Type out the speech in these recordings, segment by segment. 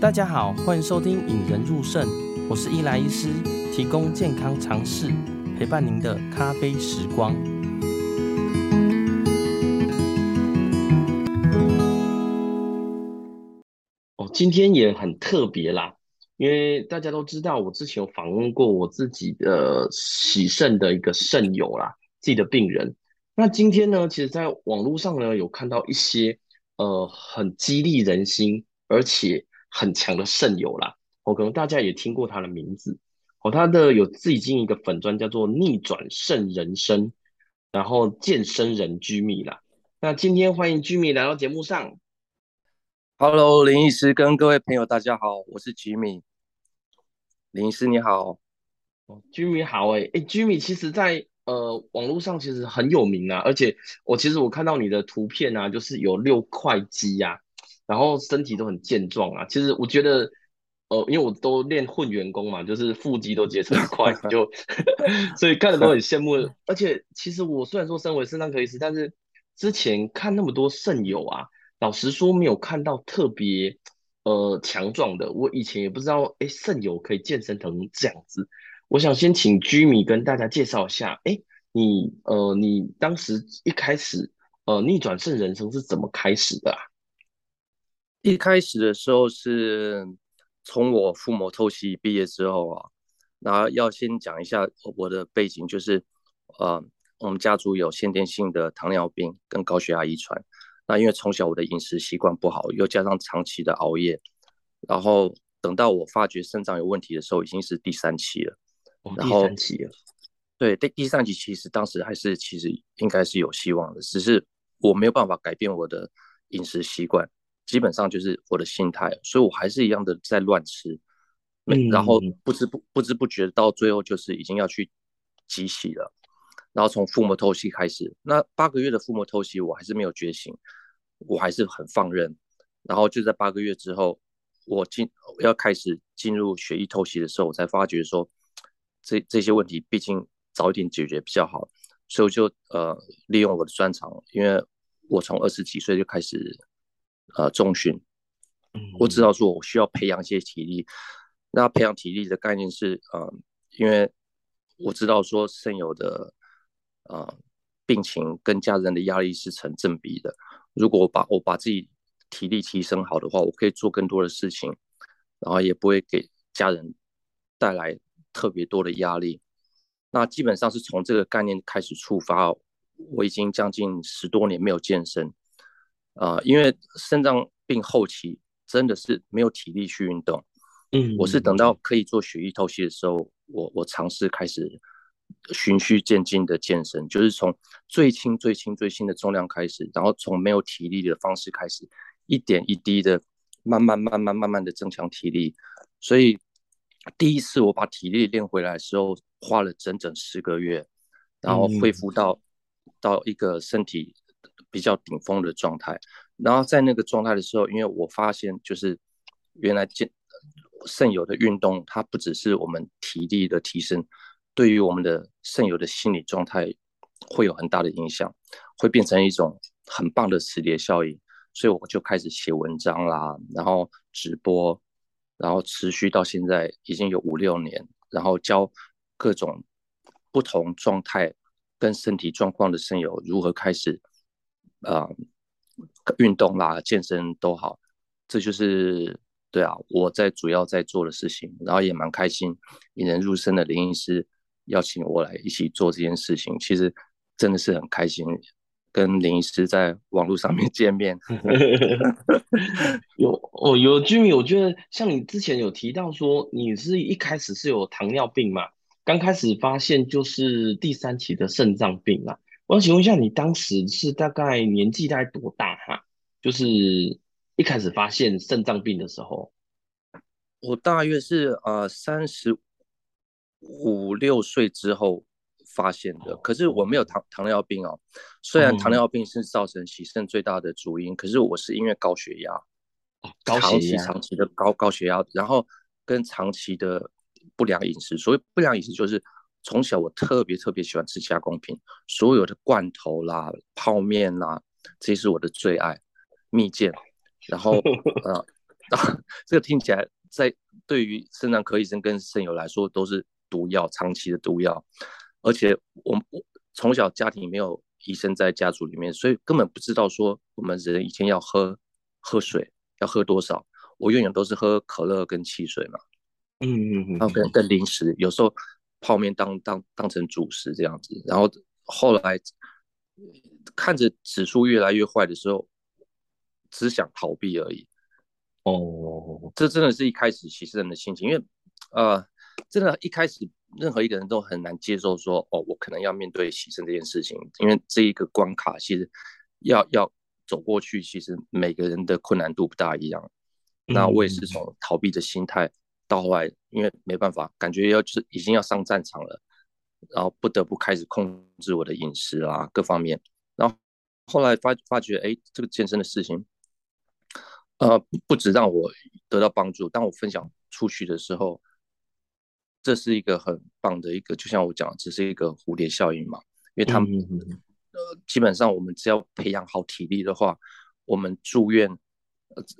大家好，欢迎收听《引人入肾》，我是伊莱医师，提供健康常识，陪伴您的咖啡时光。哦，今天也很特别啦，因为大家都知道，我之前有访问过我自己的洗肾的一个肾友啦，自己的病人。那今天呢，其实在网络上呢，有看到一些呃很激励人心，而且很强的肾友啦，哦，可能大家也听过他的名字，哦，他的有自己经营一个粉专叫做逆转肾人生，然后健身人 Jimmy 啦。那今天欢迎 Jimmy 来到节目上。Hello，林医师跟各位朋友大家好，我是 Jimmy。林医师你好。哦，Jimmy 好诶，诶，Jimmy 其实在呃网络上其实很有名啊，而且我其实我看到你的图片啊，就是有六块肌呀。然后身体都很健壮啊，其实我觉得，呃，因为我都练混元功嘛，就是腹肌都结成一块，就 所以看着都很羡慕。而且其实我虽然说身为肾脏科医师，但是之前看那么多肾友啊，老实说没有看到特别呃强壮的。我以前也不知道，哎，肾友可以健身成这样子。我想先请 Jimmy 跟大家介绍一下，哎，你呃，你当时一开始呃逆转肾人生是怎么开始的啊？一开始的时候是从我腹膜透析毕业之后啊，那要先讲一下我的背景，就是呃，我们家族有先天性的糖尿病跟高血压遗传。那因为从小我的饮食习惯不好，又加上长期的熬夜，然后等到我发觉肾脏有问题的时候，已经是第三期了。哦，第三期了。对，第第三期其实当时还是其实应该是有希望的，只是我没有办法改变我的饮食习惯。基本上就是我的心态，所以我还是一样的在乱吃，嗯，然后不知不不知不觉到最后就是已经要去集洗了，然后从腹膜透析开始，那八个月的腹膜透析我还是没有觉醒，我还是很放任，然后就在八个月之后，我进要开始进入血液透析的时候，我才发觉说这这些问题毕竟早一点解决比较好，所以我就呃利用我的专长，因为我从二十几岁就开始。呃，重训，我知道说我需要培养一些体力。那培养体力的概念是，呃，因为我知道说肾友的呃病情跟家人的压力是成正比的。如果我把我把自己体力提升好的话，我可以做更多的事情，然后也不会给家人带来特别多的压力。那基本上是从这个概念开始出发，我已经将近十多年没有健身。啊、呃，因为肾脏病后期真的是没有体力去运动，嗯，我是等到可以做血液透析的时候，我我尝试开始循序渐进的健身，就是从最轻最轻最轻的重量开始，然后从没有体力的方式开始，一点一滴的慢慢慢慢慢慢的增强体力。所以第一次我把体力练回来的时候，花了整整十个月，然后恢复到、嗯、到一个身体。比较顶峰的状态，然后在那个状态的时候，因为我发现就是原来健肾友的运动，它不只是我们体力的提升，对于我们的肾友的心理状态会有很大的影响，会变成一种很棒的磁碟效应。所以我就开始写文章啦，然后直播，然后持续到现在已经有五六年，然后教各种不同状态跟身体状况的肾友如何开始。啊、呃，运动啦，健身都好，这就是对啊，我在主要在做的事情，然后也蛮开心，引人入胜的林医师邀请我来一起做这件事情，其实真的是很开心，跟林医师在网络上面见面。有哦，有 Jimmy，我觉得像你之前有提到说，你是一开始是有糖尿病嘛，刚开始发现就是第三期的肾脏病啊。我想请问一下，你当时是大概年纪大概多大哈？就是一开始发现肾脏病的时候，我大约是呃三十五六岁之后发现的。可是我没有糖糖尿病哦，虽然糖尿病是造成洗肾最大的主因，可是我是因为高血压，高血压，长期长期的高高血压，然后跟长期的不良饮食。所谓不良饮食就是。从小我特别特别喜欢吃加工品，所有的罐头啦、泡面啦，这是我的最爱，蜜饯。然后呃，啊，这个听起来在对于肾脏科医生跟肾友来说都是毒药，长期的毒药。而且我我从小家庭没有医生在家族里面，所以根本不知道说我们人以前要喝喝水要喝多少。我永远都是喝可乐跟汽水嘛，嗯嗯嗯，然后跟跟零食，有时候泡面当当当成主食这样子。然后后来看着指数越来越坏的时候，只想逃避而已。哦，这真的是一开始其实人的心情，因为呃，真的，一开始任何一个人都很难接受说，哦，我可能要面对牺牲这件事情，因为这一个关卡其实要要走过去，其实每个人的困难度不大一样。那我也是从逃避的心态到后来，因为没办法，感觉要就是已经要上战场了，然后不得不开始控制我的饮食啊，各方面。然后后来发发觉，哎，这个健身的事情，呃，不止让我得到帮助，当我分享出去的时候，这是一个很棒的一个，就像我讲，只是一个蝴蝶效应嘛。因为他们呃，基本上我们只要培养好体力的话，我们住院。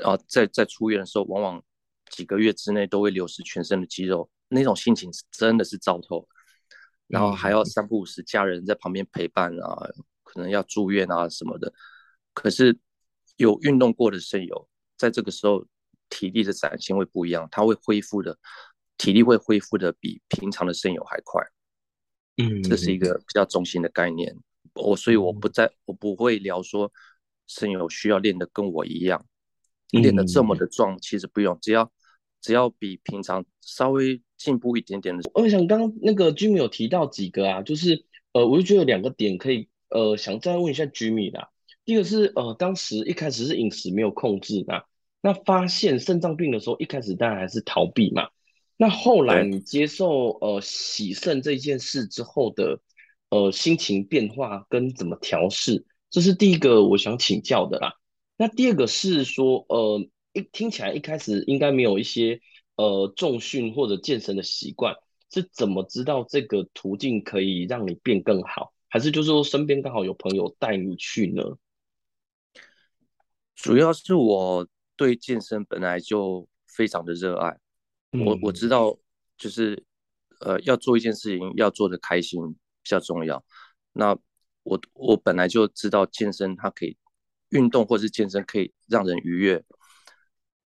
啊，在在出院的时候，往往几个月之内都会流失全身的肌肉，那种心情真的是糟透。然后还要三不五时家人在旁边陪伴啊，可能要住院啊什么的。可是有运动过的肾友，在这个时候体力的展现会不一样，他会恢复的，体力会恢复的比平常的肾友还快。嗯，这是一个比较中心的概念。我所以我不在，我不会聊说肾友需要练的跟我一样。练的这么的壮，嗯，其实不用，只要只要比平常稍微进步一点点的。我想刚刚那个 Jimmy 有提到几个啊，就是呃，我就觉得有两个点可以呃，想再问一下 Jimmy 啦。第一个是呃，当时一开始是饮食没有控制嘛，那发现肾脏病的时候，一开始当然还是逃避嘛。那后来你接受呃洗肾这件事之后的呃心情变化跟怎么调试，这是第一个我想请教的啦。那第二个是说，呃，一听起来一开始应该没有一些呃重训或者健身的习惯，是怎么知道这个途径可以让你变更好？还是就是说身边刚好有朋友带你去呢？主要是我对健身本来就非常的热爱，嗯、我我知道就是呃要做一件事情要做的开心比较重要。那我我本来就知道健身它可以。运动或是健身可以让人愉悦，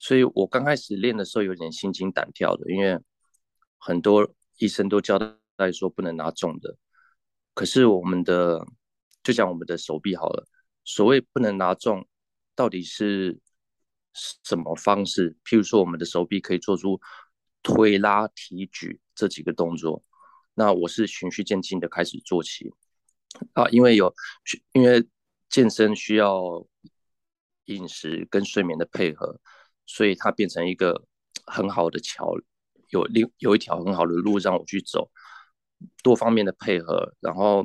所以我刚开始练的时候有点心惊胆跳的，因为很多医生都交代说不能拿重的。可是我们的，就讲我们的手臂好了，所谓不能拿重，到底是什么方式？譬如说，我们的手臂可以做出推拉提举这几个动作，那我是循序渐进的开始做起啊，因为有，因为。健身需要饮食跟睡眠的配合，所以它变成一个很好的桥，有另有一条很好的路让我去走，多方面的配合，然后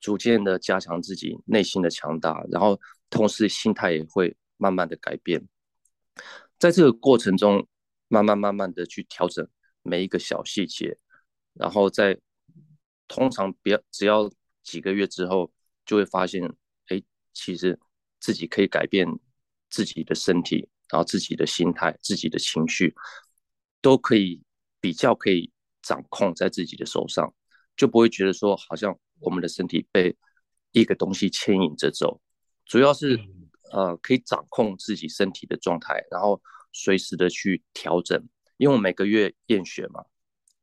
逐渐的加强自己内心的强大，然后同时心态也会慢慢的改变，在这个过程中，慢慢慢慢的去调整每一个小细节，然后在通常不要只要几个月之后，就会发现。哎其实自己可以改变自己的身体，然后自己的心态、自己的情绪，都可以比较可以掌控在自己的手上，就不会觉得说好像我们的身体被一个东西牵引着走。主要是呃可以掌控自己身体的状态，然后随时的去调整。因为我每个月验血嘛，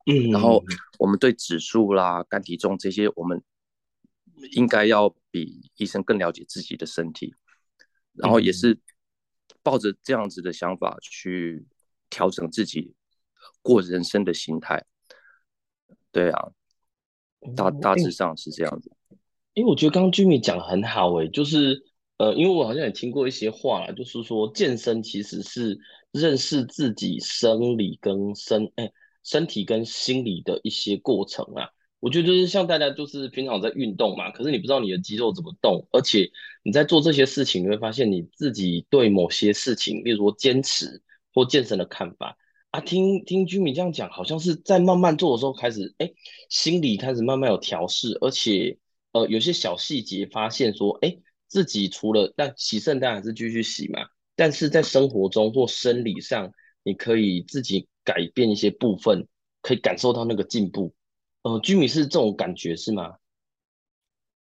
嗯，然后我们对指数啦、肝体重这些，我们。应该要比医生更了解自己的身体，然后也是抱着这样子的想法去调整自己过人生的心态。对啊，大大致上是这样子。因为我觉得刚刚 Jimmy 讲得很好诶，就是呃，因为我好像也听过一些话啦，就是说健身其实是认识自己生理跟身哎身体跟心理的一些过程啊。我觉得就是像大家就是平常在运动嘛，可是你不知道你的肌肉怎么动，而且你在做这些事情，你会发现你自己对某些事情，例如说坚持或健身的看法啊。听听居民这样讲，好像是在慢慢做的时候开始，哎，心里开始慢慢有调试，而且呃有些小细节发现说，哎，自己除了但洗肾当然还是继续洗嘛，但是在生活中或生理上，你可以自己改变一些部分，可以感受到那个进步。呃，居民是这种感觉是吗？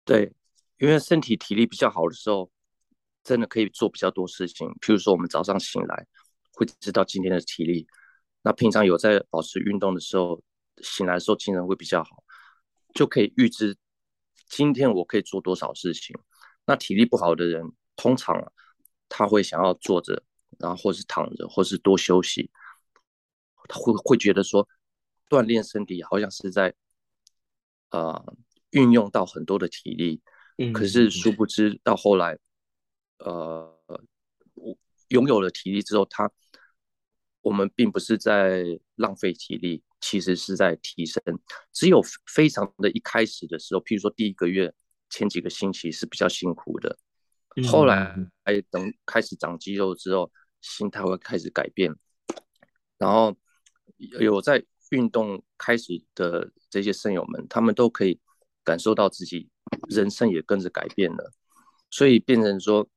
对，因为身体体力比较好的时候，真的可以做比较多事情。譬如说，我们早上醒来会知道今天的体力，那平常有在保持运动的时候，醒来的时候精神会比较好，就可以预知今天我可以做多少事情。那体力不好的人，通常他会想要坐着，然后或是躺着，或是多休息，他会会觉得说锻炼身体好像是在呃运用到很多的体力，可是殊不知到后来，呃，拥有了体力之后，他我们并不是在浪费体力，其实是在提升。只有非常的一开始的时候，譬如说第一个月。前几个星期是比较辛苦的，后来哎等开始长肌肉之后，心态会开始改变，然后有在运动开始的这些肾友们，他们都可以感受到自己人生也跟着改变了，所以变成说，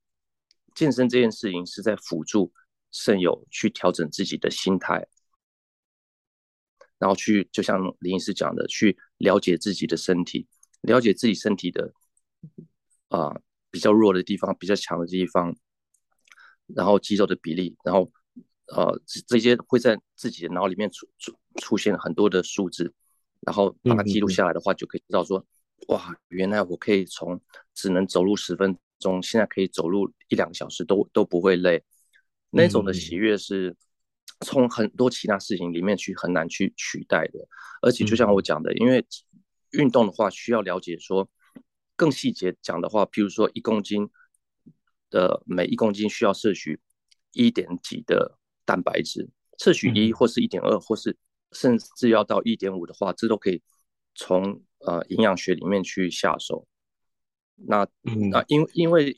健身这件事情是在辅助肾友去调整自己的心态，然后去就像林医师讲的，去了解自己的身体，了解自己身体的。啊、比较弱的地方，比较强的地方，然后肌肉的比例，然后呃，这些会在自己的脑里面出出出现很多的数字，然后把它记录下来的话，就可以知道说，哇，原来我可以从只能走路十分钟，现在可以走路一两个小时都都不会累，那种的喜悦是从很多其他事情里面去很难去取代的，而且就像我讲的，因为运动的话需要了解说。更细节讲的话，譬如说一公斤的每一公斤需要摄取一点几的蛋白质，摄取一或是一点二，或是甚至要到一点五的话，这都可以从呃营养学里面去下手。那那因因为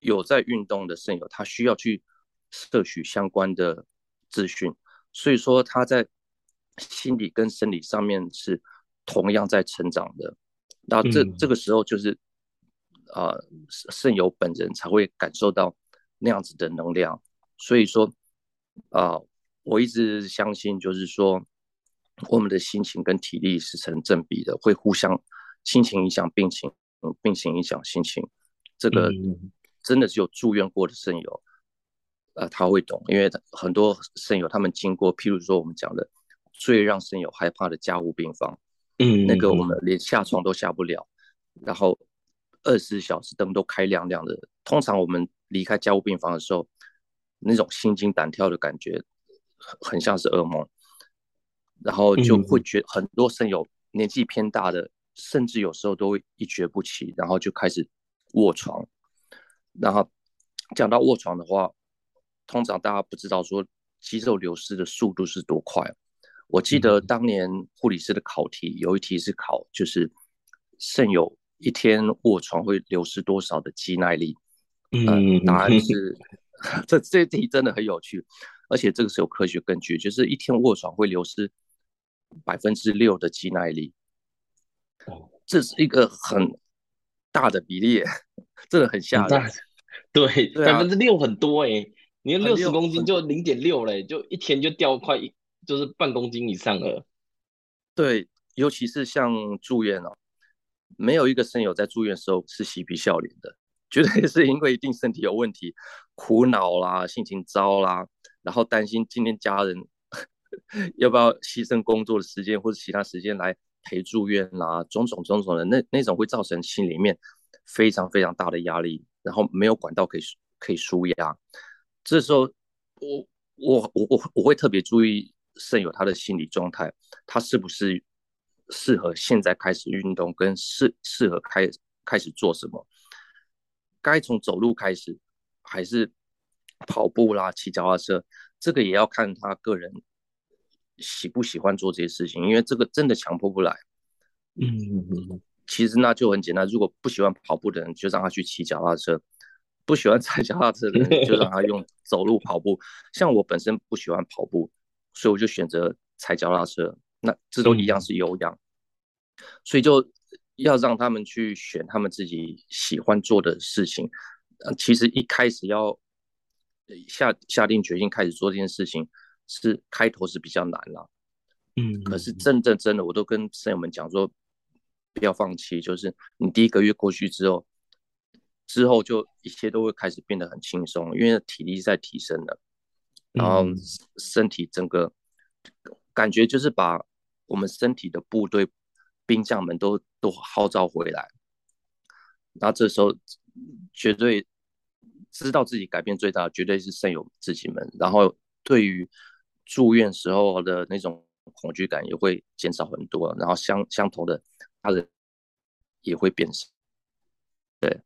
有在运动的肾友，他需要去摄取相关的资讯，所以说他在心理跟生理上面是同样在成长的。那这这个时候就是，啊、呃，肾友本人才会感受到那样子的能量。所以说，啊、呃，我一直相信，就是说，我们的心情跟体力是成正比的，会互相，心情影响病情，嗯，病情影响心情。这个真的只有住院过的肾友，呃，他会懂，因为很多肾友他们经过，譬如说我们讲的最让肾友害怕的加护病房。嗯，那个我们连下床都下不了，然后二十四小时灯都开亮亮的。通常我们离开家务病房的时候，那种心惊胆跳的感觉，很像是噩梦。然后就会觉很多肾友年纪偏大的，甚至有时候都会一蹶不起，然后就开始卧床。然后讲到卧床的话，通常大家不知道说肌肉流失的速度是多快。我记得当年护理师的考题有一题是考，就是肾友一天卧床会流失多少的肌耐力？嗯、呃，答案是 这这题真的很有趣，而且这个是有科学根据，就是一天卧床会流失百分之六的肌耐力。这是一个很大的比例，真的很吓人。对，百分之六很多哎，你六十公斤就零点六嘞，就一天就掉快一。就是半公斤以上了，对，尤其是像住院哦，没有一个肾友在住院的时候是嬉皮笑脸的，绝对是因为一定身体有问题，苦恼啦，心情糟啦，然后担心今天家人 要不要牺牲工作的时间或者其他时间来陪住院啦，种种种种的那那种会造成心里面非常非常大的压力，然后没有管道可以可以舒压，这时候我我我我我会特别注意。肾友他的心理状态，他是不是适合现在开始运动，跟适适合开开始做什么？该从走路开始，还是跑步啦、骑脚踏车？这个也要看他个人喜不喜欢做这些事情，因为这个真的强迫不来。嗯，其实那就很简单，如果不喜欢跑步的人，就让他去骑脚踏车；不喜欢踩脚踏车的人，就让他用 走路跑步。像我本身不喜欢跑步。所以我就选择踩脚踏车，那这都一样是有氧，所以就要让他们去选他们自己喜欢做的事情。其实一开始要下下定决心开始做这件事情，是开头是比较难了。嗯，可是真正真的，我都跟圣友们讲说，不要放弃，就是你第一个月过去之后，之后就一切都会开始变得很轻松，因为体力在提升了，然后身体整个感觉就是把我们身体的部队兵将们都都号召回来，然后这时候绝对知道自己改变最大绝对是圣友自己们，然后对于住院时候的那种。恐惧感也会减少很多，然后相相同的他人也会变少。对，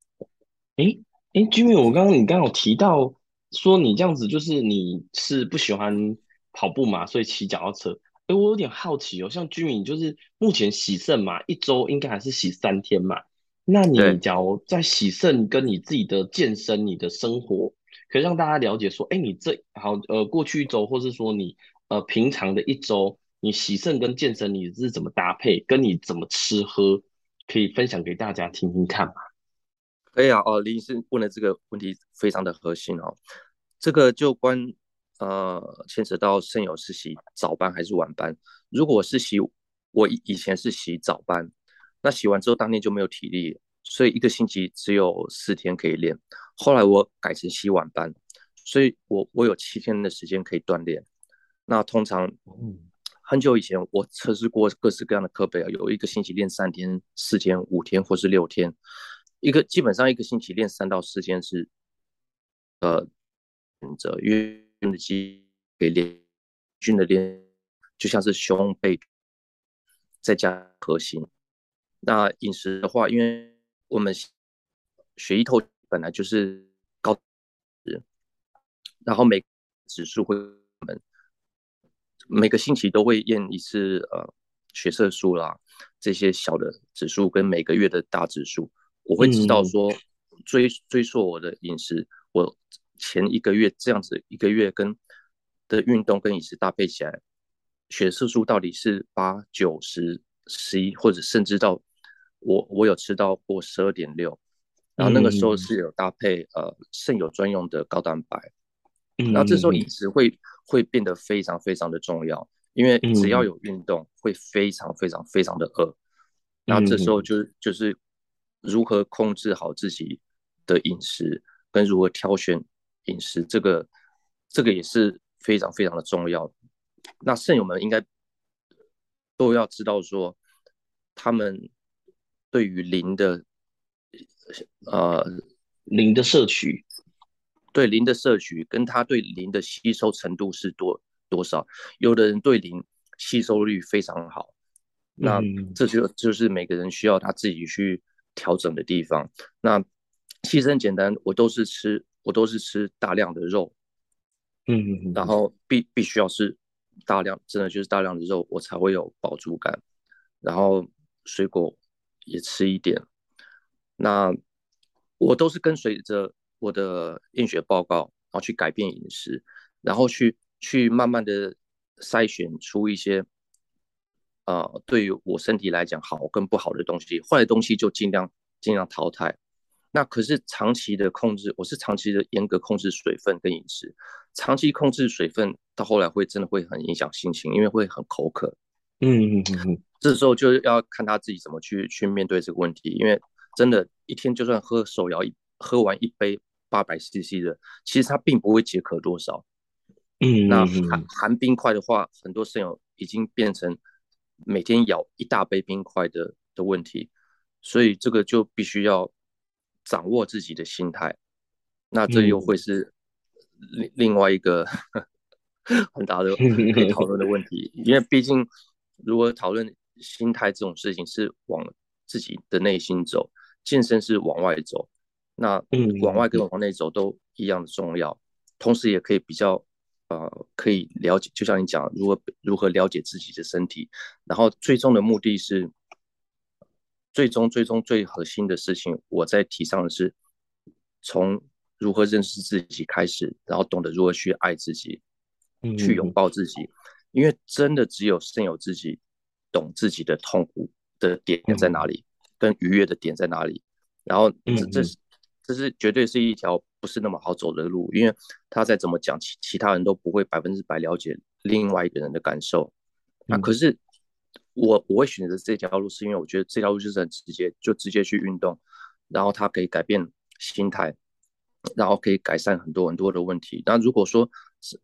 诶诶，Jimmy，我刚刚你刚刚有提到说你这样子就是你是不喜欢跑步嘛，所以骑脚踏车。诶，我有点好奇哦，像 Jimmy 就是目前洗肾嘛，一周应该还是洗三天嘛。那你假如在洗肾跟你自己的健身、你的生活，可以让大家了解说，诶，你这好呃过去一周，或是说你呃平常的一周。你洗肾跟健身你是怎么搭配？跟你怎么吃喝，可以分享给大家听听看吗？可以啊，哦，林医师问的这个问题非常的核心哦。这个就关呃牵扯到肾友是洗早班还是晚班。如果我是洗，我以以前是洗早班，那洗完之后当天就没有体力，所以一个星期只有四天可以练。后来我改成洗晚班，所以我我有七天的时间可以锻炼。那通常嗯。很久以前，我测试过各式各样的课表，有一个星期练三天、四天、五天，或是六天。一个基本上一个星期练三到四天是，呃，选择因为训的肌给练，训的练就像是胸背，再加核心。那饮食的话，因为我们血液透本来就是高值，然后每指数会我们每个星期都会验一次，呃，血色素啦，这些小的指数跟每个月的大指数，我会知道说追追溯我的饮食，我前一个月这样子一个月跟的运动跟饮食搭配起来，血色素到底是八九十十一，或者甚至到我我有吃到过十二点六，然后那个时候是有搭配呃肾友专用的高蛋白，然后这时候饮食会。会变得非常非常的重要，因为只要有运动，会非常非常非常的饿。那、嗯、这时候就就是如何控制好自己的饮食，跟如何挑选饮食，这个这个也是非常非常的重要。那肾友们应该都要知道说，他们对于磷的呃磷的摄取。对磷的摄取，跟他对磷的吸收程度是多多少？有的人对磷吸收率非常好，那这就就是每个人需要他自己去调整的地方。那其实很简单，我都是吃，我都是吃大量的肉，嗯嗯嗯，然后必必须要是大量，真的就是大量的肉，我才会有饱足感。然后水果也吃一点，那我都是跟随着。我的验血报告，然后去改变饮食，然后去去慢慢的筛选出一些，呃，对于我身体来讲好跟不好的东西，坏的东西就尽量尽量淘汰。那可是长期的控制，我是长期的严格控制水分跟饮食，长期控制水分到后来会真的会很影响心情，因为会很口渴。嗯嗯嗯嗯，这时候就要看他自己怎么去去面对这个问题，因为真的，一天就算喝手摇一喝完一杯。八百 CC 的，其实它并不会解渴多少。嗯，那含含冰块的话，很多肾友已经变成每天咬一大杯冰块的的问题，所以这个就必须要掌握自己的心态。那这又会是另另外一个 很大的 可以讨论的问题，因为毕竟如果讨论心态这种事情是往自己的内心走，健身是往外走。那往外跟往内走都一样的重要，同时也可以比较，呃，可以了解，就像你讲，如何如何了解自己的身体，然后最终的目的是，最终最终最核心的事情，我在提倡的是，从如何认识自己开始，然后懂得如何去爱自己，去拥抱自己，因为真的只有肾友自己懂自己的痛苦的点在哪里，跟愉悦的点在哪里，然后这这是。这是绝对是一条不是那么好走的路，因为他再怎么讲，其其他人都不会百分之百了解另外一个人的感受。那、嗯。啊、可是我我会选择这条路，是因为我觉得这条路就是很直接，就直接去运动，然后它可以改变心态，然后可以改善很多很多的问题。那如果说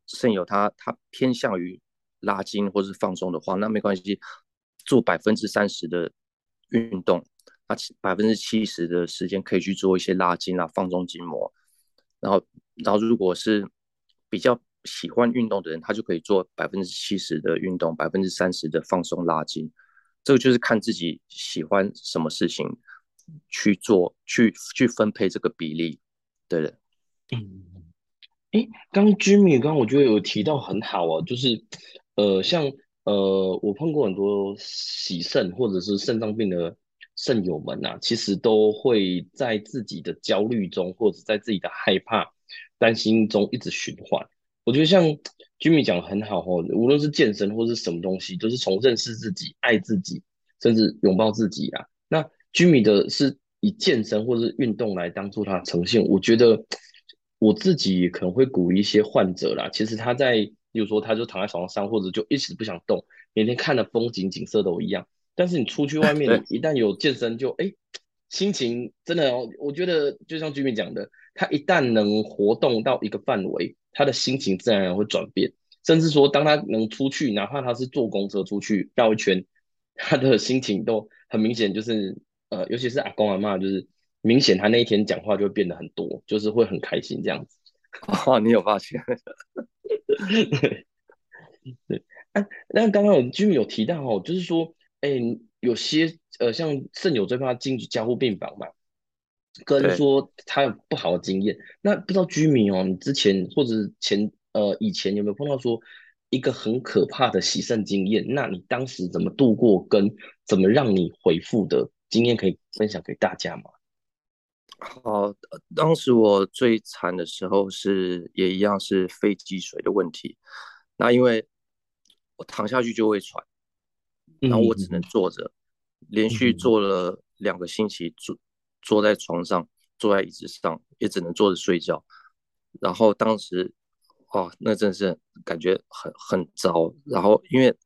肾友他他偏向于拉筋或是放松的话，那没关系，做百分之三十的运动。那百分之七十的时间可以去做一些拉筋啊，放松筋膜。然后，然后如果是比较喜欢运动的人，他就可以做百分之七十的运动，百分之三十的放松拉筋。这个就是看自己喜欢什么事情去做，去去分配这个比例。对的。嗯。哎，刚 Jimmy 刚刚我觉得有提到很好哦，就是呃，像呃，我碰过很多洗肾或者是肾脏病的。肾友们啊，其实都会在自己的焦虑中，或者在自己的害怕、担心中一直循环。我觉得像 Jimmy 讲的很好哦，无论是健身或是什么东西，都是从认识自己、爱自己，甚至拥抱自己啊。那 Jimmy 的是以健身或是运动来当做他的呈现。我觉得我自己可能会鼓励一些患者啦，其实他在，比如说他就躺在床上，或者就一直不想动，每天看的风景景色都一样。但是你出去外面，一旦有健身就，就哎，心情真的哦。我觉得就像居民讲的，他一旦能活动到一个范围，他的心情自然而然会转变。甚至说，当他能出去，哪怕他是坐公车出去绕一圈，他的心情都很明显，就是呃，尤其是阿公阿妈，就是明显他那一天讲话就会变得很多，就是会很开心这样子。哦，你有发现？对对。啊，那刚刚有居民有提到哦，就是说。哎、欸，有些呃，像肾友最怕进加护病房嘛，跟说他有不好的经验。那不知道居民哦，你之前或者前呃以前有没有碰到说一个很可怕的洗肾经验？那你当时怎么度过，跟怎么让你回复的经验可以分享给大家吗？好，当时我最惨的时候是也一样是肺积水的问题。那因为我躺下去就会喘。然后我只能坐着，连续坐了两个星期，坐坐在床上，坐在椅子上，也只能坐着睡觉。然后当时，哦，那真是感觉很很糟。然后因为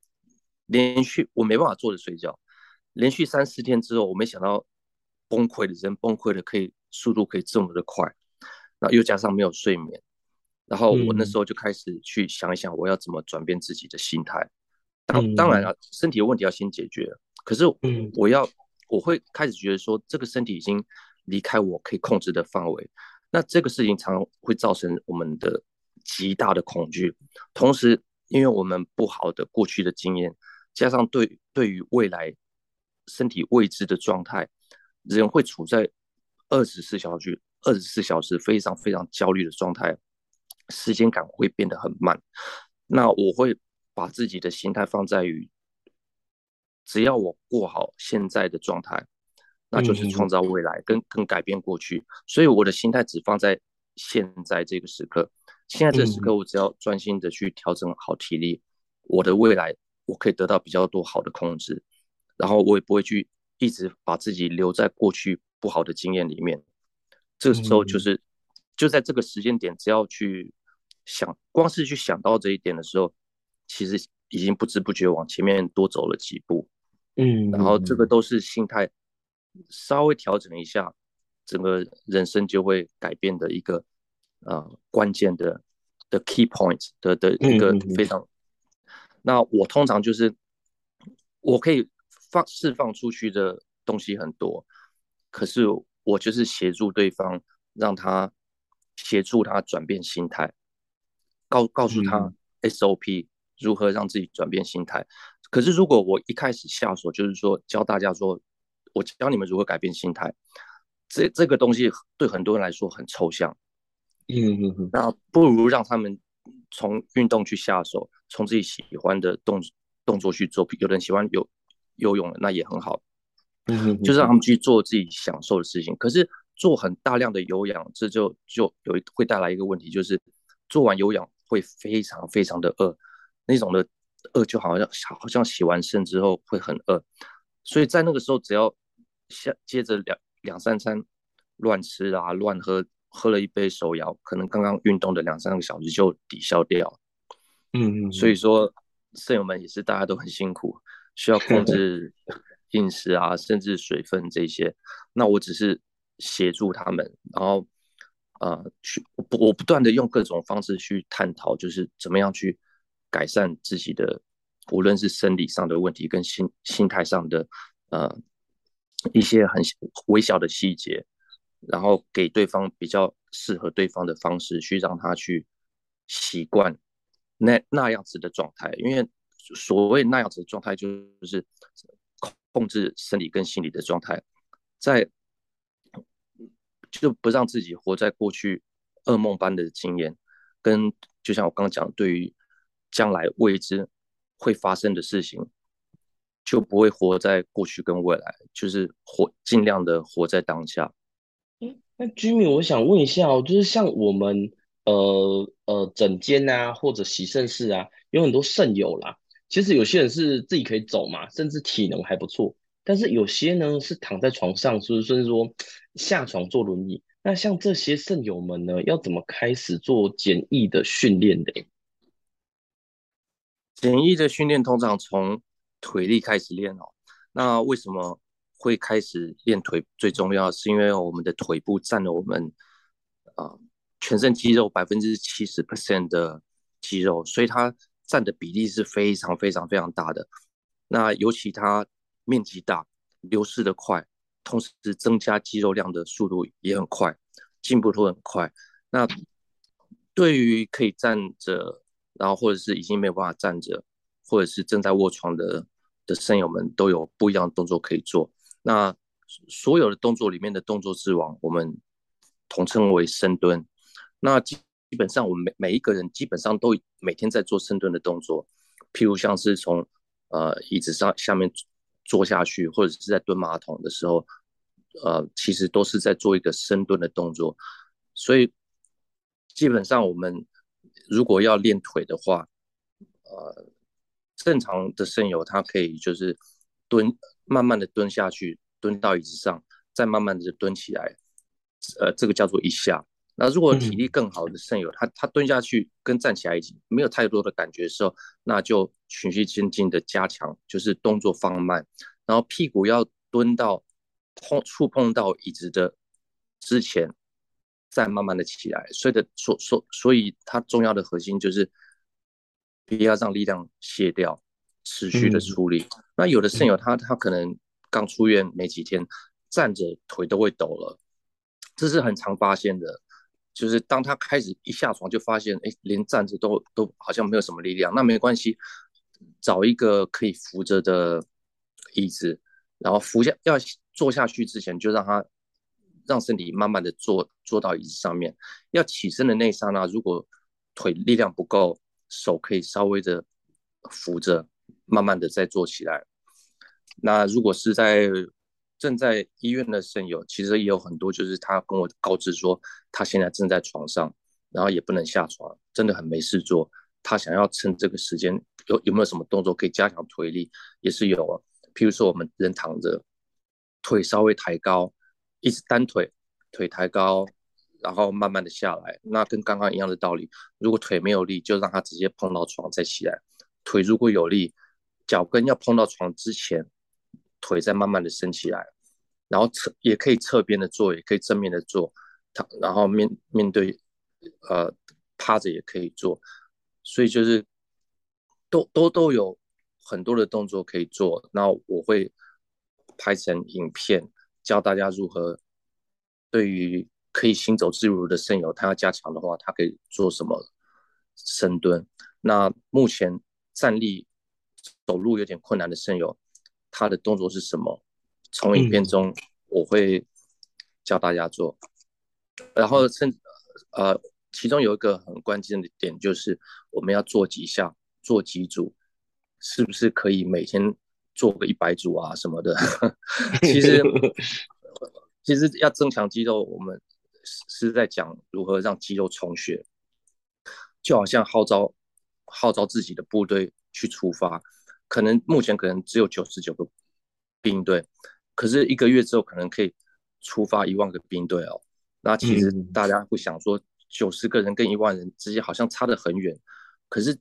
连续我没办法坐着睡觉，连续三四天之后，我没想到崩溃的人崩溃的可以速度可以这么的快，然后又加上没有睡眠，然后我那时候就开始去想一想，我要怎么转变自己的心态。当当然了，身体的问题要先解决。可是，我要我会开始觉得说，这个身体已经离开我可以控制的范围。那这个事情常常会造成我们的极大的恐惧。同时，因为我们不好的过去的经验，加上对对于未来身体未知的状态，人会处在二十四小时二十四小时非常非常焦虑的状态，时间感会变得很慢。那我会。把自己的心态放在于，只要我过好现在的状态，那就是创造未来，跟跟改变过去。所以我的心态只放在现在这个时刻。现在这个时刻，我只要专心的去调整好体力，我的未来我可以得到比较多好的控制。然后我也不会去一直把自己留在过去不好的经验里面。这个时候就是就在这个时间点，只要去想，光是去想到这一点的时候。其实已经不知不觉往前面多走了几步，嗯，然后这个都是心态稍微调整一下，整个人生就会改变的一个呃关键的的 key point 的的一个非常。那我通常就是我可以放释放出去的东西很多，可是我就是协助对方，让他协助他转变心态，告告诉他 SOP。如何让自己转变心态？可是如果我一开始下手就是说教大家说，我教你们如何改变心态，这这个东西对很多人来说很抽象。嗯嗯嗯。那不如让他们从运动去下手，从自己喜欢的动动作去做。有人喜欢游游泳，那也很好。嗯，就是让他们去做自己享受的事情。可是做很大量的有氧，这就就有一会带来一个问题，就是做完有氧会非常非常的饿。那种的饿就好像好像洗完肾之后会很饿，所以在那个时候只要下接着两两三餐乱吃啊、乱喝，喝了一杯手摇，可能刚刚运动的两三个小时就抵消掉。嗯嗯，所以说，肾友们也是大家都很辛苦，需要控制 饮食啊，甚至水分这些。那我只是协助他们，然后呃，去我我不断的用各种方式去探讨，就是怎么样去改善自己的，无论是生理上的问题跟心心态上的呃一些很微小的细节。然后给对方比较适合对方的方式，去让他去习惯那那样子的状态。因为所谓那样子的状态，就是控制生理跟心理的状态，在就不让自己活在过去噩梦般的经验，跟就像我刚刚讲，对于将来未知会发生的事情，就不会活在过去跟未来，就是活尽量的活在当下。嗯那居民我想问一下哦，就是像我们呃呃诊间啊，或者洗肾室啊，有很多肾友啦。其实有些人是自己可以走嘛，甚至体能还不错。但是有些呢是躺在床上，是不是甚至说下床坐轮椅？那像这些肾友们呢，要怎么开始做简易的训练的？简易的训练通常从腿力开始练哦。那为什么？会开始练腿，最重要是因为我们的腿部占了我们啊、呃、全身肌肉百分之七十 percent 的肌肉，所以它占的比例是非常非常非常大的。那尤其它面积大，流失的快，同时增加肌肉量的速度也很快，进步都很快。那对于可以站着，然后或者是已经没有办法站着，或者是正在卧床的的身友们，都有不一样的动作可以做。那所有的动作里面的动作之王，我们统称为深蹲。那基基本上我们每每一个人基本上都每天在做深蹲的动作，譬如像是从呃椅子上下面坐下去，或者是在蹲马桶的时候，呃，其实都是在做一个深蹲的动作。所以基本上我们如果要练腿的话，呃，正常的肾友他可以就是蹲。慢慢的蹲下去，蹲到椅子上，再慢慢的蹲起来，呃，这个叫做一下。那如果体力更好的肾友，他他蹲下去跟站起来已经没有太多的感觉的时候，那就循序渐进的加强，就是动作放慢，然后屁股要蹲到碰触碰到椅子的之前，再慢慢的起来。所以的所所所以它重要的核心就是不要让力量卸掉。持续的处理，嗯、那有的肾友他他可能刚出院没几天，站着腿都会抖了，这是很常发现的。就是当他开始一下床就发现，哎，连站着都都好像没有什么力量。那没关系，找一个可以扶着的椅子，然后扶下要坐下去之前，就让他让身体慢慢的坐坐到椅子上面。要起身的那一刹那，如果腿力量不够，手可以稍微的扶着。慢慢的再坐起来。那如果是在正在医院的肾友，其实也有很多，就是他跟我告知说，他现在正在床上，然后也不能下床，真的很没事做。他想要趁这个时间，有有没有什么动作可以加强腿力，也是有啊。譬如说，我们人躺着，腿稍微抬高，一直单腿，腿抬高，然后慢慢的下来。那跟刚刚一样的道理，如果腿没有力，就让他直接碰到床再起来。腿如果有力。脚跟要碰到床之前，腿再慢慢的升起来，然后侧也可以侧边的做，也可以正面的做，躺然后面面对，呃趴着也可以做，所以就是都都都有很多的动作可以做。那我会拍成影片教大家如何，对于可以行走自如的肾友，他要加强的话，他可以做什么深蹲。那目前站立。走路有点困难的肾友，他的动作是什么？从影片中我会教大家做。嗯、然后甚呃，其中有一个很关键的点就是我们要做几下，做几组，是不是可以每天做个一百组啊什么的？其实 其实要增强肌肉，我们是在讲如何让肌肉充血，就好像号召号召自己的部队去出发。可能目前可能只有九十九个兵队，可是一个月之后可能可以出发一万个兵队哦。那其实大家会想说，九十个人跟一万人之间好像差得很远，可是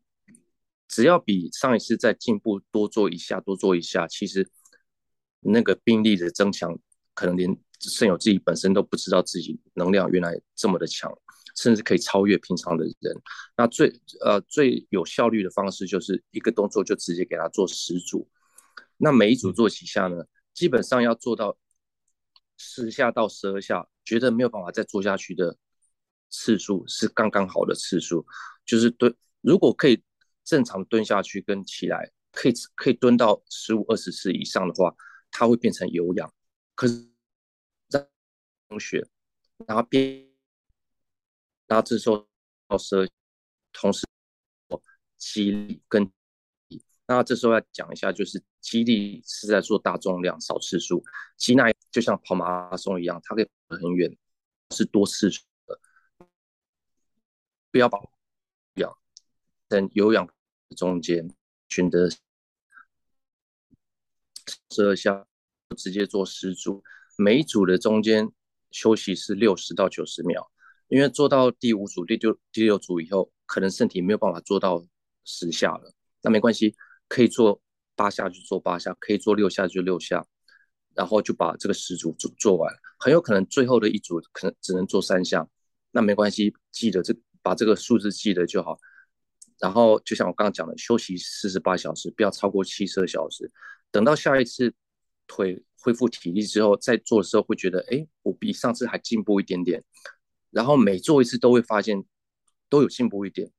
只要比上一次再进步多做一下，多做一下，其实那个兵力的增强，可能连圣友自己本身都不知道自己能量原来这么的强，甚至可以超越平常的人。那最呃最有效率的方式就是一个动作就直接给他做十组，那每一组做几下呢？基本上要做到十下到十二下。觉得没有办法再做下去的次数是刚刚好的次数，就是对，如果可以正常蹲下去跟起来，可以可以蹲到十五二十次以上的话，它会变成有氧。可是同学，然后变，然后这时候到时候同时肌力跟，那这时候要讲一下，就是肌力是在做大重量少次数，肌耐就像跑马拉松一样，它可以跑。很远，是多次数的，不要把在有氧中间选择十二下，直接做十组，每一组的中间休息是六十到九十秒，因为做到第五组、第六第六组以后，可能身体没有办法做到十下了，那没关系，可以做八下就做八下，可以做六下就六下。然后就把这个十组做做完，很有可能最后的一组可能只能做三下，那没关系，记得这把这个数字记得就好。然后就像我刚刚讲的，休息四十八小时，不要超过七十二小时。等到下一次腿恢复体力之后再做的时候，会觉得哎，我比上次还进步一点点。然后每做一次都会发现都有进步一点。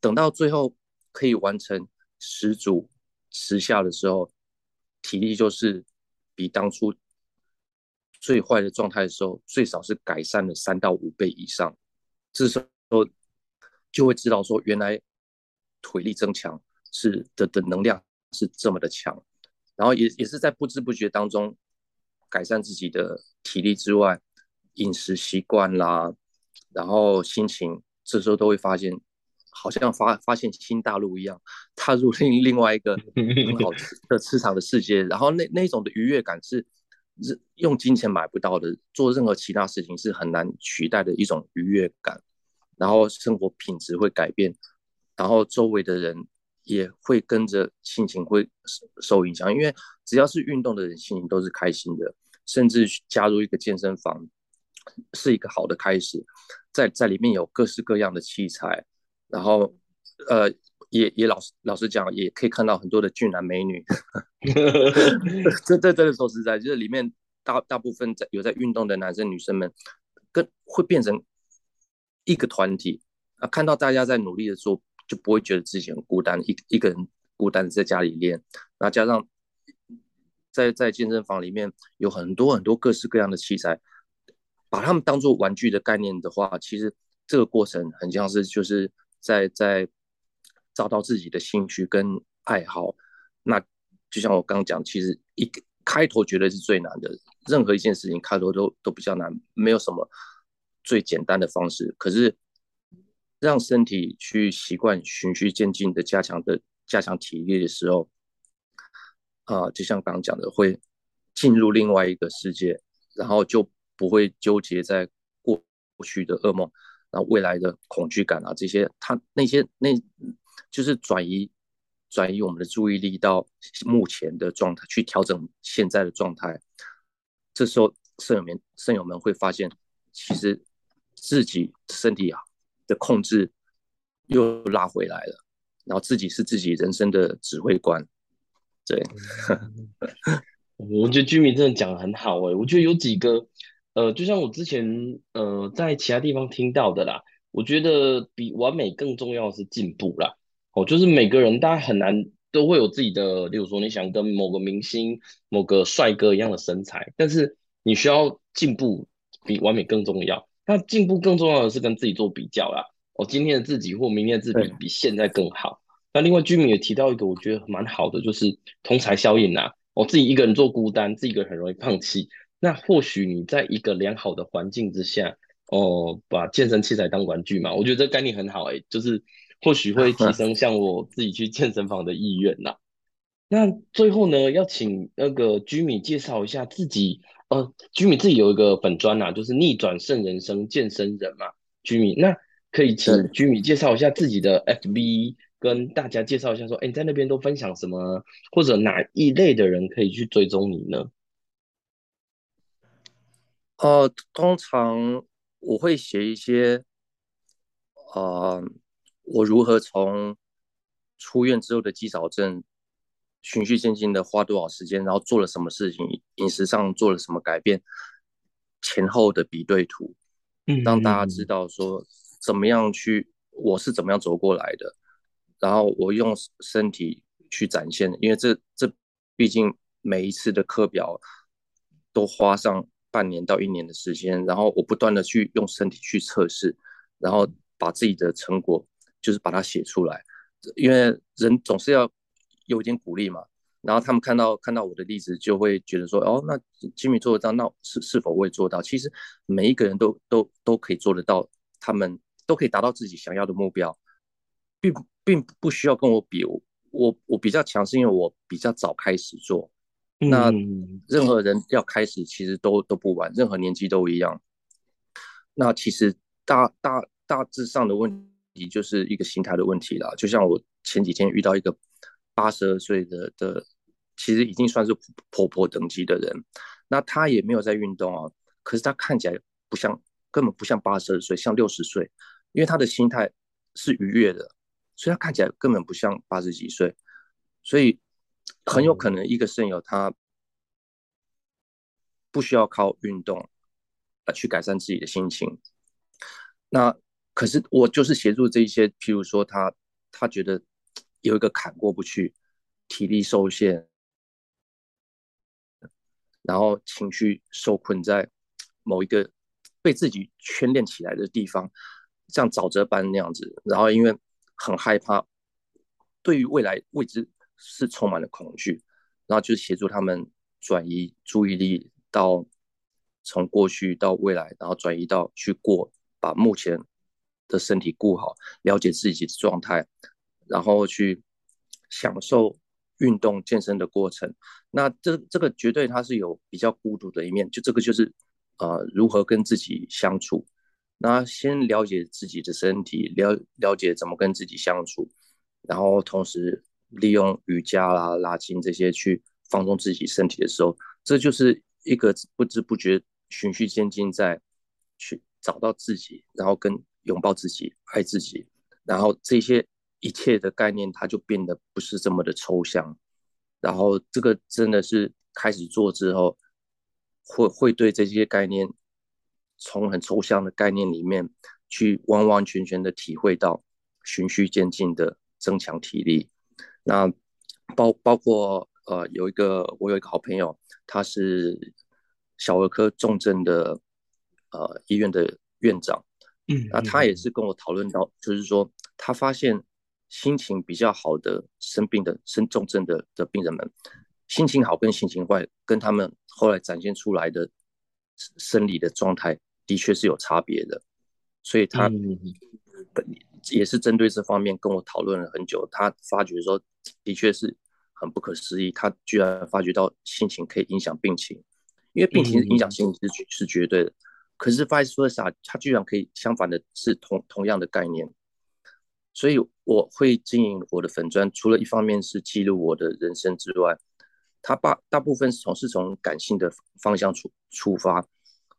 等到最后可以完成十组十下的时候，体力就是。比当初最坏的状态的时候，最少是改善了三到五倍以上。这时候就会知道说，原来腿力增强是的的能量是这么的强。然后也也是在不知不觉当中改善自己的体力之外，饮食习惯啦，然后心情，这时候都会发现。好像发发现新大陆一样，踏入另另外一个很好的市场的世界，然后那那种的愉悦感是用金钱买不到的，做任何其他事情是很难取代的一种愉悦感。然后生活品质会改变，然后周围的人也会跟着心情会受影响，因为只要是运动的人，心情都是开心的，甚至加入一个健身房是一个好的开始，在在里面有各式各样的器材。然后，呃，也也老实老实讲，也可以看到很多的俊男美女。这这真的说实在，就是里面大大部分在有在运动的男生女生们，跟会变成一个团体啊。看到大家在努力的做，就不会觉得自己很孤单，一一个人孤单在家里练。那加上在在健身房里面有很多很多各式各样的器材，把他们当做玩具的概念的话，其实这个过程很像是就是。在在找到自己的兴趣跟爱好，那就像我刚讲，其实一开头绝对是最难的，任何一件事情开头都都比较难，没有什么最简单的方式。可是让身体去习惯循序渐进的加强的加强体力的时候，啊、就像刚刚讲的，会进入另外一个世界，然后就不会纠结在过去的噩梦。然后未来的恐惧感啊，这些他那些那，就是转移转移我们的注意力到目前的状态，去调整现在的状态。这时候，肾友们肾友们会发现，其实自己身体啊的控制又拉回来了，然后自己是自己人生的指挥官。对，我觉得居民真的讲的很好哎、我觉得有几个。呃，就像我之前呃在其他地方听到的啦，我觉得比完美更重要的是进步啦。哦，就是每个人大家很难都会有自己的，例如说你想跟某个明星、某个帅哥一样的身材，但是你需要进步比完美更重要。那进步更重要的是跟自己做比较啦。哦，今天的自己或明天的自己比现在更好。那另外居民也提到一个我觉得蛮好的，就是同侪效应啊。我、哦、自己一个人做孤单，自己一个人很容易放弃。那或许你在一个良好的环境之下，哦，把健身器材当玩具嘛，我觉得这个概念很好诶，就是或许会提升 像我自己去健身房的意愿呐。那最后呢，要请那个 Jimmy 介绍一下自己，呃，Jimmy 自己有一个粉专呐、啊，就是逆转胜人生健身人嘛，Jimmy，那可以请 Jimmy 介绍一下自己的 FB，跟大家介绍一下说，哎，你在那边都分享什么，或者哪一类的人可以去追踪你呢？呃，通常我会写一些，呃，我如何从出院之后的肌少症，循序渐进的花多少时间，然后做了什么事情，饮食上做了什么改变，前后的比对图，嗯，让大家知道说怎么样去，我是怎么样走过来的，然后我用身体去展现，因为这这毕竟每一次的课表都花上。半年到一年的时间，然后我不断的去用身体去测试，然后把自己的成果就是把它写出来，因为人总是要有一点鼓励嘛。然后他们看到看到我的例子，就会觉得说，哦，那 Jimmy 做得到，那是是否会做到？其实每一个人都都都可以做得到，他们都可以达到自己想要的目标，并并不需要跟我比。我我我比较强，是因为我比较早开始做。那任何人要开始，其实都都不晚，任何年纪都一样。那其实大大大致上的问题就是一个心态的问题啦。就像我前几天遇到一个八十二岁的的，其实已经算是婆婆等级的人，那她也没有在运动啊，可是她看起来不像，根本不像八十二岁，像六十岁，因为她的心态是愉悦的，所以她看起来根本不像八十几岁，所以。很有可能一个肾友他不需要靠运动来去改善自己的心情。那可是我就是协助这一些，譬如说他他觉得有一个坎过不去，体力受限，然后情绪受困在某一个被自己圈练起来的地方，像沼泽般那样子，然后因为很害怕，对于未来未知。是充满了恐惧，然后就协助他们转移注意力到从过去到未来，然后转移到去过，把目前的身体顾好，了解自己的状态，然后去享受运动健身的过程。那这这个绝对它是有比较孤独的一面，就这个就是呃如何跟自己相处。那先了解自己的身体，了了解怎么跟自己相处，然后同时。利用瑜伽啦、拉筋这些去放松自己身体的时候，这就是一个不知不觉、循序渐进，在去找到自己，然后跟拥抱自己、爱自己，然后这些一切的概念，它就变得不是这么的抽象。然后这个真的是开始做之后，会会对这些概念，从很抽象的概念里面去完完全全的体会到循序渐进的增强体力。那包包括呃，有一个我有一个好朋友，他是小儿科重症的呃医院的院长，嗯，那他也是跟我讨论到，就是说他发现心情比较好的生病的生重症的的病人们，心情好跟心情坏跟他们后来展现出来的生理的状态的确是有差别的，所以他也是针对这方面跟我讨论了很久，他发觉说。的确是很不可思议，他居然发觉到心情可以影响病情，因为病情影响心情是是绝对的。可是 vice versa，他居然可以相反的是同同样的概念。所以我会经营我的粉砖，除了一方面是记录我的人生之外，他把大部分是从是从感性的方向出出发，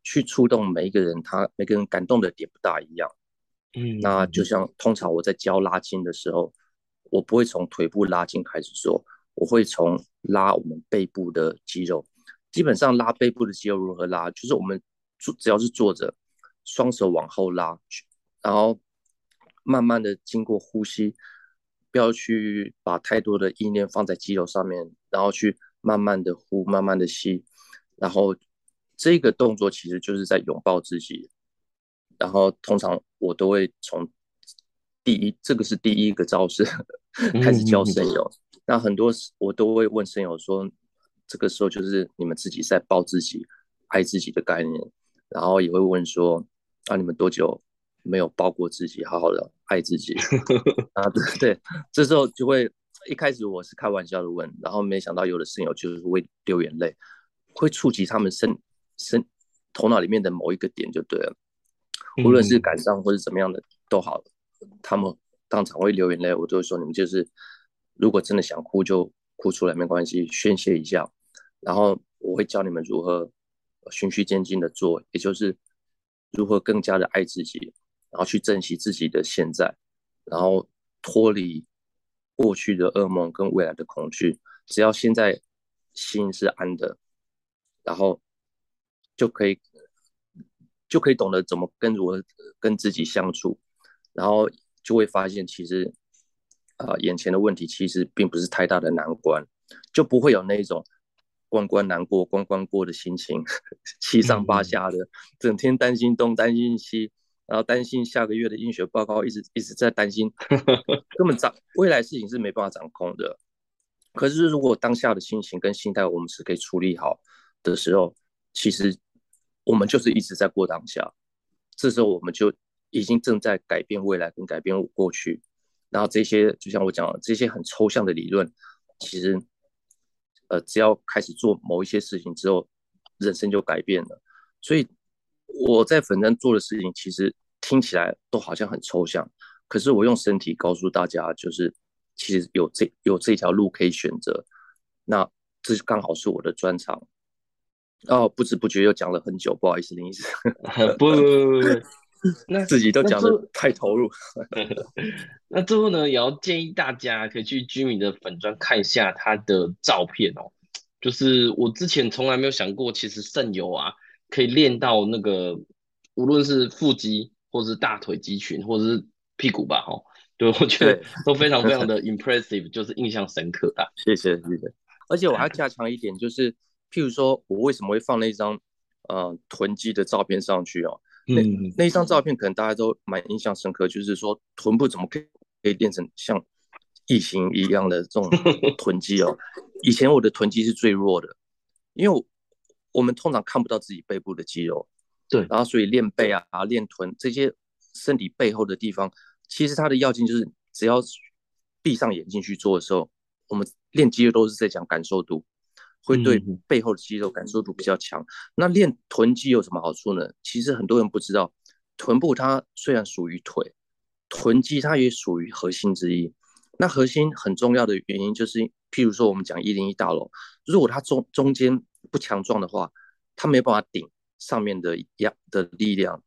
去触动每一个人，他每个人感动的点不大一样。嗯，那就像通常我在教拉筋的时候。我不会从腿部拉筋开始做，我会从拉我们背部的肌肉。基本上拉背部的肌肉如何拉，就是我们坐只要是坐着，双手往后拉，然后慢慢的经过呼吸，不要去把太多的意念放在肌肉上面，然后去慢慢的呼，慢慢的吸，然后这个动作其实就是在拥抱自己。然后通常我都会从第一，这个是第一个招式。开始教声友，那很多我都会问声友说，这个时候就是你们自己在抱自己、爱自己的概念，然后也会问说，啊，你们多久没有抱过自己，好好的爱自己？啊，对 对，这时候就会一开始我是开玩笑的问，然后没想到有的肾友就是会流眼泪，会触及他们身身头脑里面的某一个点就对了，无论是感伤或者怎么样的都好，他们当场会流眼泪，我就会说你们就是如果真的想哭就哭出来没关系，宣泄一下，然后我会教你们如何循序渐进的做，也就是如何更加的爱自己，然后去珍惜自己的现在，然后脱离过去的噩梦跟未来的恐惧，只要现在心是安的，然后就可以就可以懂得怎么跟如何跟自己相处，然后就会发现其实啊、呃、眼前的问题其实并不是太大的难关，就不会有那种关关难过关关过的心情，七上八下的，整天担心东担心西。然后担心下个月的医学报告，一直一直在担心，根本掌未来事情是没办法掌控的。可是如果当下的心情跟心态我们是可以处理好的时候，其实我们就是一直在过当下。这时候我们就已经正在改变未来跟改变过去。然后这些就像我讲的这些很抽象的理论，其实呃只要开始做某一些事情之后，人生就改变了。所以。我在粉专做的事情，其实听起来都好像很抽象，可是我用身体告诉大家，就是其实有这有这条路可以选择。那这刚好是我的专长。哦，不知不觉又讲了很久，不好意思，林医师。不不不不，那自己都讲得太投入。那最后呢，也要建议大家可以去 Jimmy 的粉专看一下他的照片哦。就是我之前从来没有想过，其实肾油啊。可以练到那个，无论是腹肌，或者是大腿肌群，或者是屁股吧，哦，对，我觉得都非常非常的 impressive，就是印象深刻啊。谢谢谢谢。而且我还要加强一点，就是譬如说我为什么会放那张呃臀肌的照片上去哦？那那一张照片可能大家都蛮印象深刻，就是说臀部怎么可以可以练成像异形一样的这种 臀肌哦？以前我的臀肌是最弱的，因为我。我们通常看不到自己背部的肌肉，对，然后所以练背啊、练臀这些身体背后的地方，其实它的要劲就是，只要闭上眼睛去做的时候，我们练肌肉都是在讲感受度，会对背后的肌肉感受度比较强。嗯、那练臀肌有什么好处呢？其实很多人不知道，臀部它虽然属于腿，臀肌它也属于核心之一。那核心很重要的原因就是，譬如说我们讲一零一大楼，如果它中中间不强壮的话，它没办法顶上面的压的力量。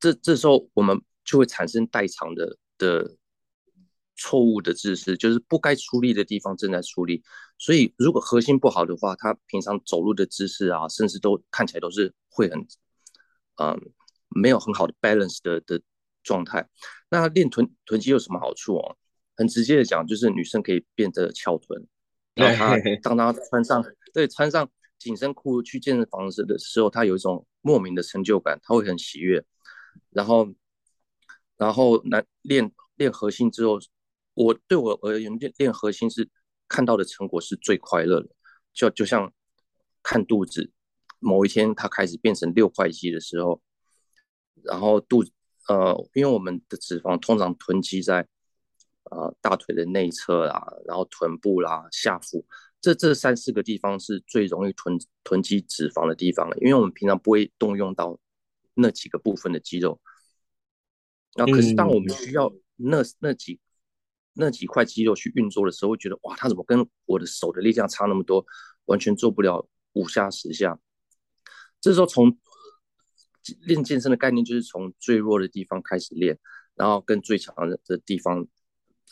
这这时候我们就会产生代偿的的错误的姿势，就是不该出力的地方正在出力。所以如果核心不好的话，他平常走路的姿势啊，甚至都看起来都是会很嗯没有很好的 balance 的的状态。那练臀臀肌有什么好处哦？很直接的讲，就是女生可以变得翘臀。然后她当他穿上对穿上紧身裤去健身房时的时候，他有一种莫名的成就感，他会很喜悦。然后，然后来练练核心之后，我对我而言练练核心是看到的成果是最快乐的，就就像看肚子，某一天它开始变成六块肌的时候，然后肚子呃，因为我们的脂肪通常囤积在。呃，大腿的内侧啦，然后臀部啦、下腹，这这三四个地方是最容易囤囤积脂肪的地方了，因为我们平常不会动用到那几个部分的肌肉。那可是当我们需要那那几那几块肌肉去运作的时候，会觉得哇，它怎么跟我的手的力量差那么多，完全做不了五下十下。这时候从练健身的概念就是从最弱的地方开始练，然后跟最强的的地方。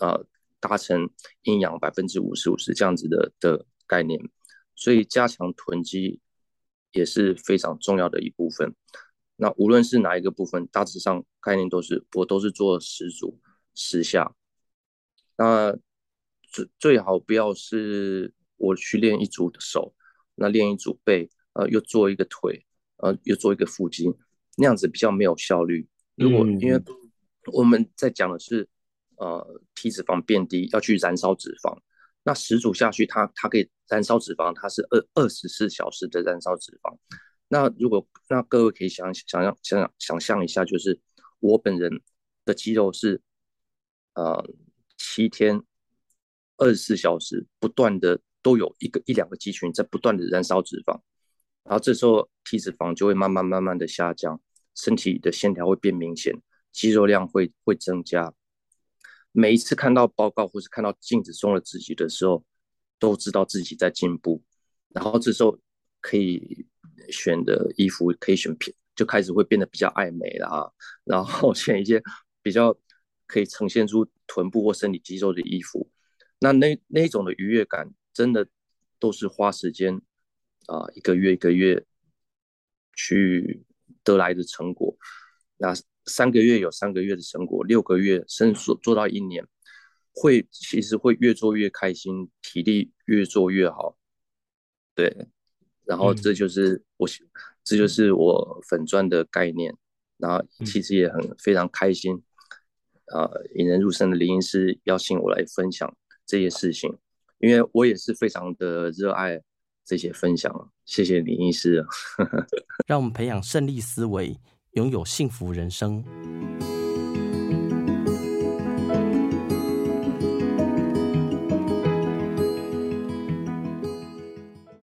呃，达成阴阳百分之五十五十这样子的的概念，所以加强臀肌也是非常重要的一部分。那无论是哪一个部分，大致上概念都是我都是做十组十下。那最最好不要是我去练一组的手，那练一组背，呃，又做一个腿，呃，又做一个腹肌，那样子比较没有效率。如果因为我们在讲的是。呃，体脂肪变低，要去燃烧脂肪。那十组下去，它它可以燃烧脂肪，它是二二十四小时的燃烧脂肪。那如果那各位可以想想象想想想象一下，就是我本人的肌肉是呃七天二十四小时不断的都有一个一两个肌群在不断的燃烧脂肪。然后这时候体脂肪就会慢慢慢慢的下降，身体的线条会变明显，肌肉量会会增加。每一次看到报告或是看到镜子中的自己的时候，都知道自己在进步。然后这时候可以选的衣服可以选品，就开始会变得比较爱美了啊。然后选一些比较可以呈现出臀部或身体肌肉的衣服。那那那种的愉悦感，真的都是花时间啊，一个月一个月去得来的成果。那三个月有三个月的成果，六个月甚至做做到一年，会其实会越做越开心，体力越做越好。对，然后这就是我，嗯、这就是我粉钻的概念。然后其实也很非常开心，啊、呃，引人入胜的林医师邀请我来分享这些事情，因为我也是非常的热爱这些分享，谢谢林医师。让我们培养胜利思维，拥有幸福人生。